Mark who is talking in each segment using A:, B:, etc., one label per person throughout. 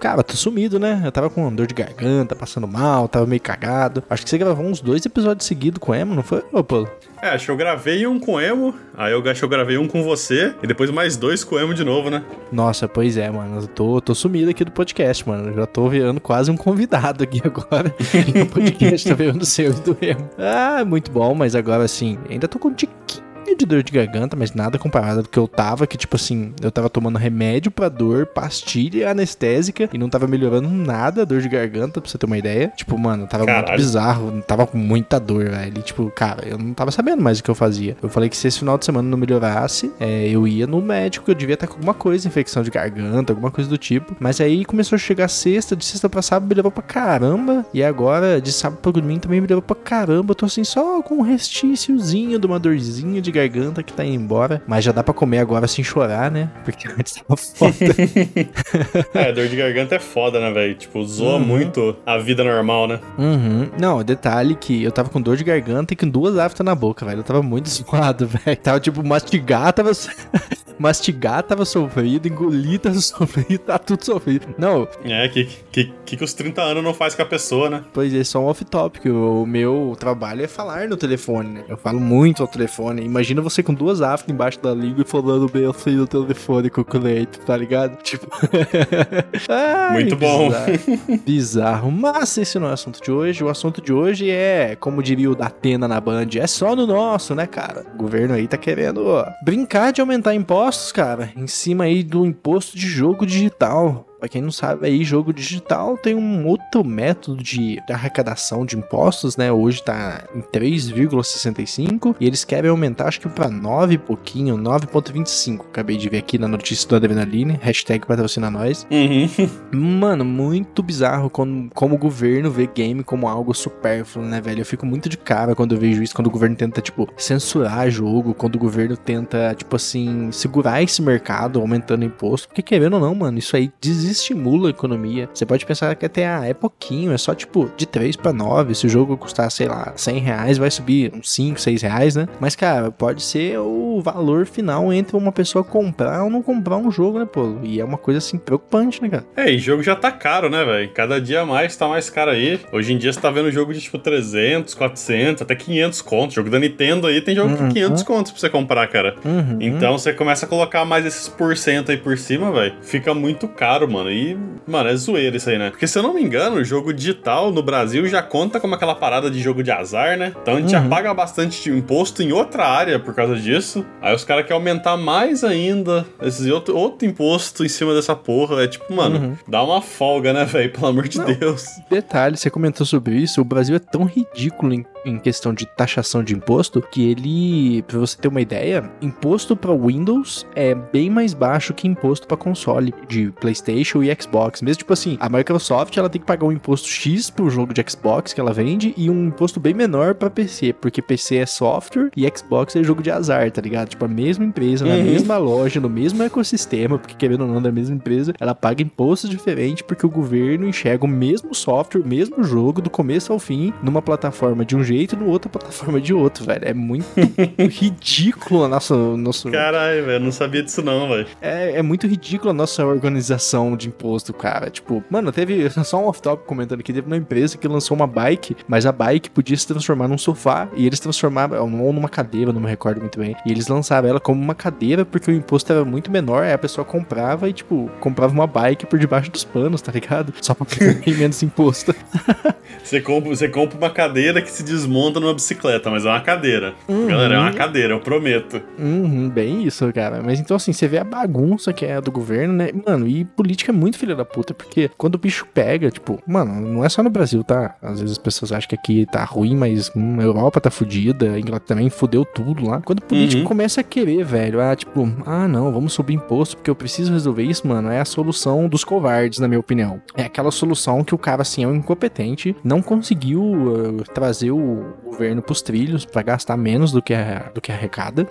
A: Cara, tô sumido, né? Eu tava com dor de garganta, passando mal, tava meio cagado. Acho que você gravou uns dois episódios seguidos com emo, não foi, ô Paulo?
B: É, acho que eu gravei um com emo, aí eu acho que eu gravei um com você, e depois mais dois com emo de novo, né?
A: Nossa, pois é, mano. Eu tô, tô sumido aqui do podcast, mano. Eu já tô virando quase um convidado aqui agora. no podcast tá virando seu e do emo. Ah, muito bom, mas agora assim, ainda tô com de dor de garganta, mas nada comparado do que eu tava, que tipo assim, eu tava tomando remédio pra dor, pastilha anestésica e não tava melhorando nada a dor de garganta, pra você ter uma ideia. Tipo, mano, tava
B: Caralho.
A: muito bizarro, tava com muita dor, velho. E, tipo, cara, eu não tava sabendo mais o que eu fazia. Eu falei que se esse final de semana não melhorasse, é, eu ia no médico, eu devia estar com alguma coisa, infecção de garganta, alguma coisa do tipo. Mas aí começou a chegar sexta, de sexta pra sábado me levou pra caramba. E agora, de sábado pra domingo também me levou pra caramba. Eu tô assim, só com um restíciozinho de uma dorzinha de garganta que tá indo embora. Mas já dá pra comer agora sem chorar, né? Porque antes tava foda.
B: É, dor de garganta é foda, né, velho? Tipo, zoa
A: Uhum.
B: muito a vida normal, né?
A: Uhum. Não, detalhe que eu tava com dor de garganta e com duas aftas na boca, velho. Eu tava muito zoado, velho. Tava tipo, mastigar tava. mastigar tava sofrido, engolir tava sofrido, tá tudo sofrido. Não,
B: É, que, que, que, que os 30 anos não faz com a pessoa, né?
A: pois é, só um off-topic. O meu trabalho é falar no telefone, né? Eu falo muito ao telefone. Imagina você com duas aftas embaixo da língua e falando bem assim no telefone com o cliente, tá ligado? Tipo. Ai,
B: Muito bom.
A: Bizarro. bizarro. Mas esse não é o assunto de hoje. O assunto de hoje é, como diria o Datena na Band, é só no nosso, né, cara? O governo aí tá querendo ó, brincar de aumentar impostos, cara, em cima aí do imposto de jogo digital. Pra quem não sabe aí, jogo digital tem um outro método de arrecadação de impostos, né? Hoje tá em 3,65 e eles querem aumentar, acho que pra 9 e pouquinho, 9,25. Acabei de ver aqui na notícia do Adrenaline, hashtag patrocina nós.
B: Uhum.
A: Mano, muito bizarro como, como o governo vê game como algo supérfluo, né, velho? Eu fico muito de cara quando eu vejo isso, quando o governo tenta, tipo, censurar jogo, quando o governo tenta, tipo assim, segurar esse mercado, aumentando imposto. Porque querendo ou não, mano, isso aí desestimula a economia. Você pode pensar que até ah, é pouquinho, é só, tipo, de 3 pra 9. Se o jogo custar, sei lá, 100 reais, vai subir uns 5, 6 reais, né? Mas, cara, pode ser o valor final entre uma pessoa comprar ou não comprar um jogo, né, pô? E é uma coisa, assim, preocupante, né, cara?
B: É, e jogo já tá caro, né, velho? Cada dia mais tá mais caro aí. Hoje em dia você tá vendo jogo de tipo 300, 400, até 500 contos. Jogo da Nintendo aí tem jogo
A: Uhum.
B: de 500 contos pra você comprar, cara.
A: Uhum.
B: Então você começa a colocar mais esses porcento aí por cima, velho. Fica muito caro, mano. E, mano, é zoeira isso aí, né? Porque se eu não me engano, o jogo digital no Brasil já conta como aquela parada de jogo de azar, né? Então a gente já
A: Uhum.
B: paga bastante de imposto em outra área por causa disso. Aí os caras querem aumentar mais ainda esse outro, outro imposto em cima dessa porra. É tipo, mano,
A: Uhum.
B: dá uma folga, né, velho? Pelo amor de
A: Não.
B: Deus.
A: Detalhe, você comentou sobre isso, o Brasil é tão ridículo em, em questão de taxação de imposto que ele, pra você ter uma ideia, imposto pra Windows é bem mais baixo que imposto pra console de PlayStation e Xbox. Mesmo tipo assim, a Microsoft ela tem que pagar um imposto X pro jogo de Xbox que ela vende e um imposto bem menor pra PC, porque PC é software e Xbox é jogo de azar, tá ligado? Tipo a mesma empresa, na
B: Uhum.
A: mesma loja, no mesmo ecossistema, porque querendo ou não da mesma empresa, ela paga impostos diferentes porque o governo enxerga o mesmo software, o mesmo jogo do começo ao fim, numa plataforma de um jeito e no outra plataforma de outro, velho. É muito ridículo a nossa, nosso,
B: Caralho, velho. Não sabia disso não, velho.
A: é, é muito ridículo a nossa organização de imposto, cara. Tipo, mano, teve só um off-top comentando que teve uma empresa que lançou uma bike, mas a bike podia se transformar num sofá e eles transformavam, ou numa cadeira, não me recordo muito bem. E eles lançaram ela como uma cadeira porque o imposto era muito menor, aí a pessoa comprava e, tipo, comprava uma bike por debaixo dos panos, tá ligado? Só pra pagar menos imposto.
B: Você compra, você compra uma cadeira que se desmonta numa bicicleta, mas é uma cadeira.
A: Uhum.
B: Galera, é uma cadeira, eu prometo.
A: Uhum, bem isso, cara. Mas então, assim, você vê a bagunça que é do governo, né? Mano, e política é muito filha da puta, porque quando o bicho pega, tipo, mano, não é só no Brasil, tá? Às vezes as pessoas acham que aqui tá ruim, mas hum, a Europa tá fudida, a Inglaterra também fudeu tudo lá. Quando o político
B: Uhum.
A: começa a querer, velho, ah, tipo, ah, não, vamos subir imposto porque eu preciso resolver isso, mano, é a solução dos covardes, na minha opinião. É aquela solução que o cara, assim, é um incompetente, não conseguiu uh, trazer o o governo pros trilhos para gastar menos do que, do que arrecada.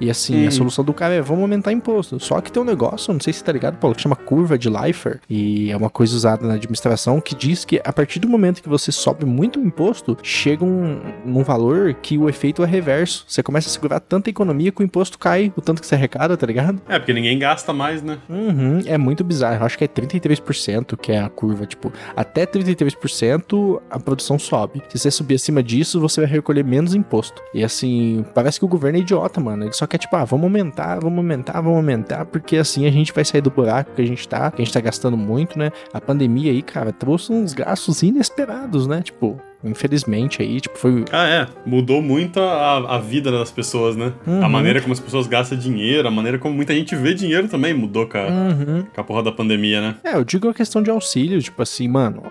A: E assim, hum. a solução do cara é vamos aumentar imposto. Só que tem um negócio, não sei se tá ligado, Paulo, que chama curva de Leifer. E é uma coisa usada na administração que diz que a partir do momento que você sobe muito o imposto, chega um, um valor que o efeito é reverso. Você começa a segurar tanta economia que o imposto cai, o tanto que você arrecada, tá ligado?
B: É, porque ninguém gasta mais, né?
A: Uhum, é muito bizarro. Eu acho que é 33% que é a curva, tipo, até 33% a produção sobe. Se você subir acima disso, você vai recolher menos imposto. E assim, parece que o governo é idiota, mano. Ele só quer, tipo, ah, vamos aumentar, vamos aumentar, vamos aumentar, porque assim a gente vai sair do buraco que a gente tá, que a gente tá gastando muito, né? A pandemia aí, cara, trouxe uns gastos inesperados, né? Tipo, infelizmente aí, tipo, foi.
B: Ah, é. Mudou muito a, a vida das pessoas, né? Uhum. A maneira como as pessoas gastam dinheiro, a maneira como muita gente vê dinheiro também mudou com a, uhum. com a porra da pandemia, né?
A: É, eu digo a questão de auxílio, tipo assim, mano,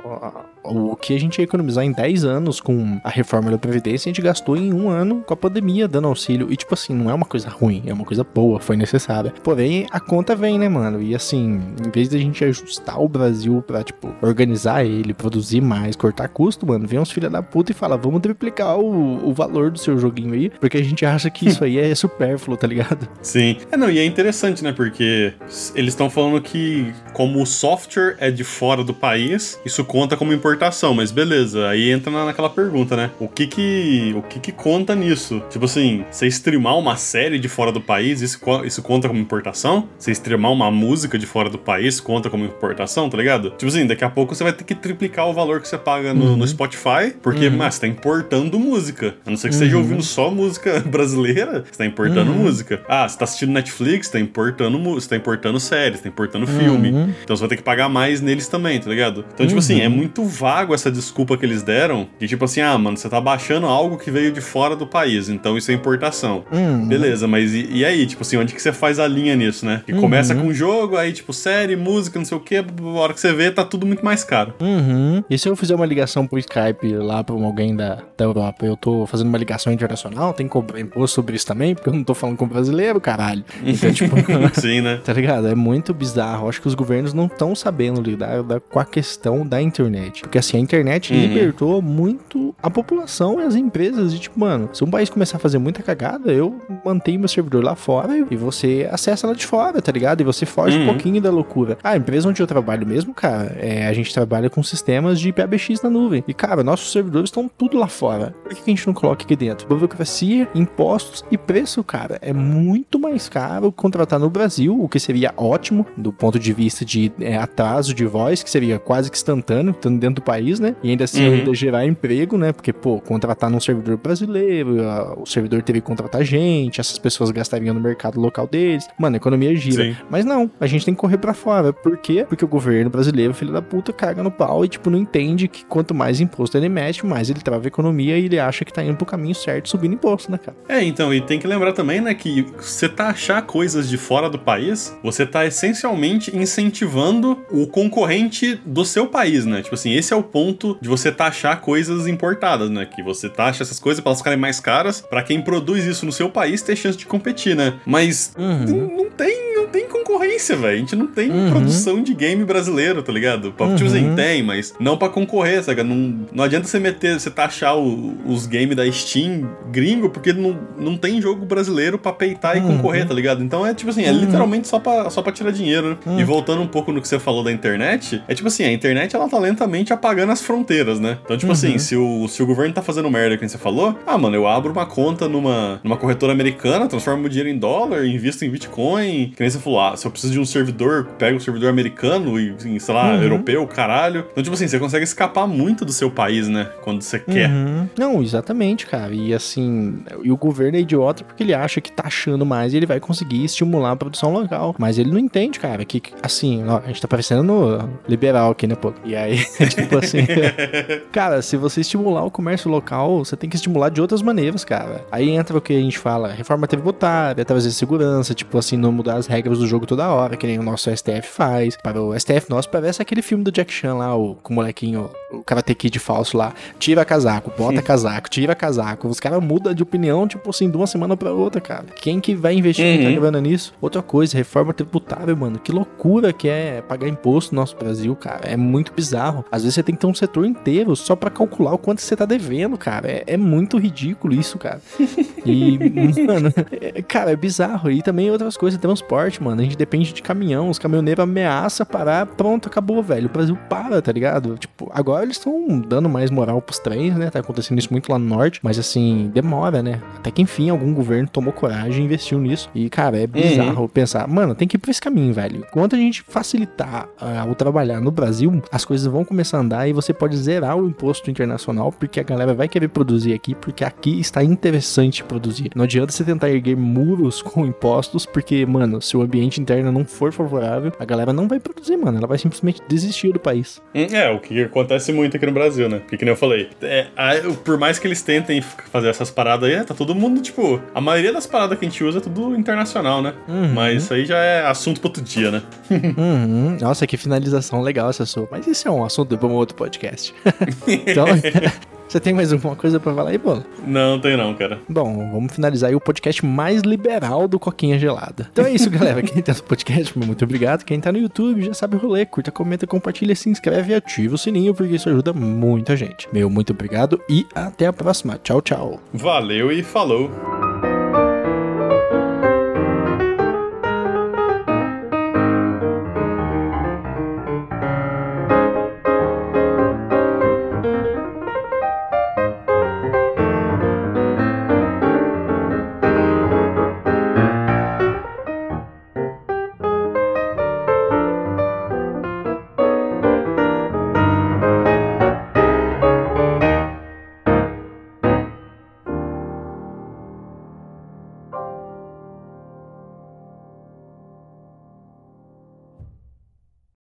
A: o que a gente ia economizar em 10 anos com a reforma da Previdência, a gente gastou em um ano com a pandemia dando auxílio. E, tipo assim, não é uma coisa ruim, é uma coisa boa, foi necessária. Porém, a conta vem, né, mano? E assim, em vez da gente ajustar o Brasil pra, tipo, organizar ele, produzir mais, cortar custo, mano, vem uns filha da puta e fala, vamos triplicar o, o valor do seu joguinho aí, porque a gente acha que isso aí é supérfluo, tá ligado?
B: Sim. É, não, e é interessante, né, porque eles estão falando que como o software é de fora do país, isso conta como importação, mas beleza. Aí entra naquela pergunta, né? O que que, o que que conta nisso? Tipo assim, você streamar uma série de fora do país, isso, isso conta como importação? Você streamar uma música de fora do país, conta como importação, tá ligado? Tipo assim, daqui a pouco você vai ter que triplicar o valor que você paga no, uhum. no Spotify, porque, uhum. mas, você tá importando música. A não ser que você esteja uhum. ouvindo só música brasileira, você tá importando uhum. música. Ah, você tá assistindo Netflix, tá importando, você tá importando séries, tá importando filme. Uhum. Então você vai ter que pagar mais neles também, tá ligado? Então, tipo assim, é muito vago essa desculpa que eles deram, que tipo assim, ah, mano, você tá baixando algo que veio de fora do país, então isso é importação. Uhum. Beleza, mas e, e, aí, tipo assim, onde que você faz a linha nisso, né? Que uhum. começa com jogo, aí tipo série, música, não sei o que, a hora que você vê, tá tudo muito mais caro.
A: Uhum. E se eu fizer uma ligação pro Skype lá pra alguém da, da Europa, eu tô fazendo uma ligação internacional, tem que cobrar imposto sobre isso também, porque eu não tô falando com brasileiro, caralho. Então, tipo...
B: Sim, né?
A: Tá ligado? É muito bizarro. Acho que os governos não estão sabendo lidar com a questão da internet. Porque assim, a internet uhum. libertou muito a população e as empresas. E tipo, mano, se um país começar a fazer muita cagada, eu mantenho meu servidor lá fora e você acessa lá de fora, tá ligado? E você foge uhum. um pouquinho da loucura. Ah, a empresa onde eu trabalho mesmo, cara, é, a gente trabalha com sistemas de PABX na nuvem. E, cara, nossos servidores estão tudo lá fora. Por que a gente não coloca aqui dentro? Burocracia, impostos e preço, cara. É muito mais caro contratar no Brasil, o que seria ótimo do ponto de vista de é, atraso de voz, que seria quase que instantâneo, estando dentro do país, né? E ainda assim uhum. ainda gerar emprego, né? Porque, pô, contratar num servidor brasileiro, o servidor teve que contratar gente, essas pessoas gastariam no mercado local deles. Mano, a economia gira. Sim. Mas não, a gente tem que correr para fora. Por quê? Porque o governo brasileiro, filho da puta, caga no pau e, tipo, não entende que quanto mais imposto ele mete, mais ele trava a economia e ele acha que tá indo pro caminho certo subindo imposto, né, cara?
B: É, então, e tem que lembrar também, né, que você tá achar coisas de fora do país, você tá essencialmente incentivando o concorrente do seu país, né? Tipo assim, esse é o ponto de você taxar coisas importadas, né? Que você taxa essas coisas para elas ficarem mais caras, para quem produz isso no seu país ter chance de competir, né? Mas uhum. não tem, não tem concorrência, velho. A gente não tem uhum. produção de game brasileiro, tá ligado? Assim, uhum. Tem, mas não para concorrer, sabe? Não, não adianta você meter, você taxar o, os games da Steam gringo, porque não, não tem jogo brasileiro para peitar e uhum. concorrer, tá ligado? Então é tipo assim, é uhum. literalmente só pra, só pra tirar dinheiro, né? E uhum. voltando um pouco no que você falou da internet, é tipo assim, a internet ela tá lentamente apagando as fronteiras, né? Então, tipo assim, uhum. se o, se o governo tá fazendo merda, que você falou, ah, mano, eu abro uma conta numa, numa corretora americana, transformo o dinheiro em dólar, invisto em Bitcoin, que nem você falou, ah, se eu preciso de um servidor, pego um servidor americano e, sei lá, uhum. europeu, caralho. Então, tipo assim, você consegue escapar muito do seu país, né? Quando você quer.
A: Uhum. Não, exatamente, cara. E assim, e o governo é idiota porque ele acha que tá achando mais e ele vai conseguir estimular a produção local. Mas ele não entende, cara, que assim, ó, a gente tá parecendo no liberal aqui, né, pô? E aí, tipo assim. cara, se você estimular o comércio local, você tem que estimular de outras maneiras, cara. Aí entra o que a gente fala, reforma tributária, trazer segurança, tipo assim, não mudar as regras do jogo toda hora, que nem o nosso STF faz. Para o STF nosso parece aquele filme do Jack Chan lá, o, com o molequinho, o Karate Kid falso lá. Tira casaco, bota casaco, tira casaco. Os caras mudam de opinião, tipo assim, de uma semana pra outra, cara. Quem que vai investir uhum. tá nisso? Outra coisa, reforma tributária, mano. Que loucura que é pagar imposto no nosso Brasil, cara. É muito bizarro. Às vezes você tem que ter um setor inteiro só para calcular o quanto você tá devendo, cara. É, é muito ridículo isso, cara. E, mano, é, cara, é bizarro. E também outras coisas, transporte, mano. A gente depende de caminhão, os caminhoneiros ameaçam parar, pronto, acabou, velho. O Brasil para, tá ligado? Tipo, agora eles estão dando mais moral pros trens, né? Tá acontecendo isso muito lá no norte, mas assim, demora, né? Até que enfim, algum governo tomou coragem investiu nisso. E, cara, é bizarro uhum. pensar, mano, tem que ir por esse caminho, velho. Enquanto a gente facilitar uh, o trabalhar no Brasil, as coisas vão começar a andar e você pode zerar o imposto internacional, porque a galera vai querer produzir aqui, porque aqui está interessante produzir. Não adianta você tentar erguer muros com impostos, porque, mano, se o ambiente interno não for favorável, a galera não vai produzir, mano. Ela vai simplesmente desistir do país.
B: Hum, é, o que acontece muito aqui no Brasil, né? Porque, como eu falei, é, a, por mais que eles tentem fazer essas paradas aí, tá todo mundo, tipo, a maioria das paradas que a gente usa é tudo internacional, né? Uhum. Mas isso aí já é assunto pro outro dia, né?
A: uhum. Nossa, que finalização legal essa sua. Mas isso é um assunto para um outro podcast. então, você tem mais alguma coisa para falar aí, Bola?
B: Não, tem não, cara.
A: Bom, vamos finalizar aí o podcast mais liberal do Coquinha Gelada. Então é isso, galera. Quem tá no podcast, muito obrigado. Quem tá no YouTube já sabe o rolê. Curta, comenta, compartilha, se inscreve e ativa o sininho, porque isso ajuda muita gente. Meu muito obrigado e até a próxima. Tchau, tchau.
B: Valeu e falou.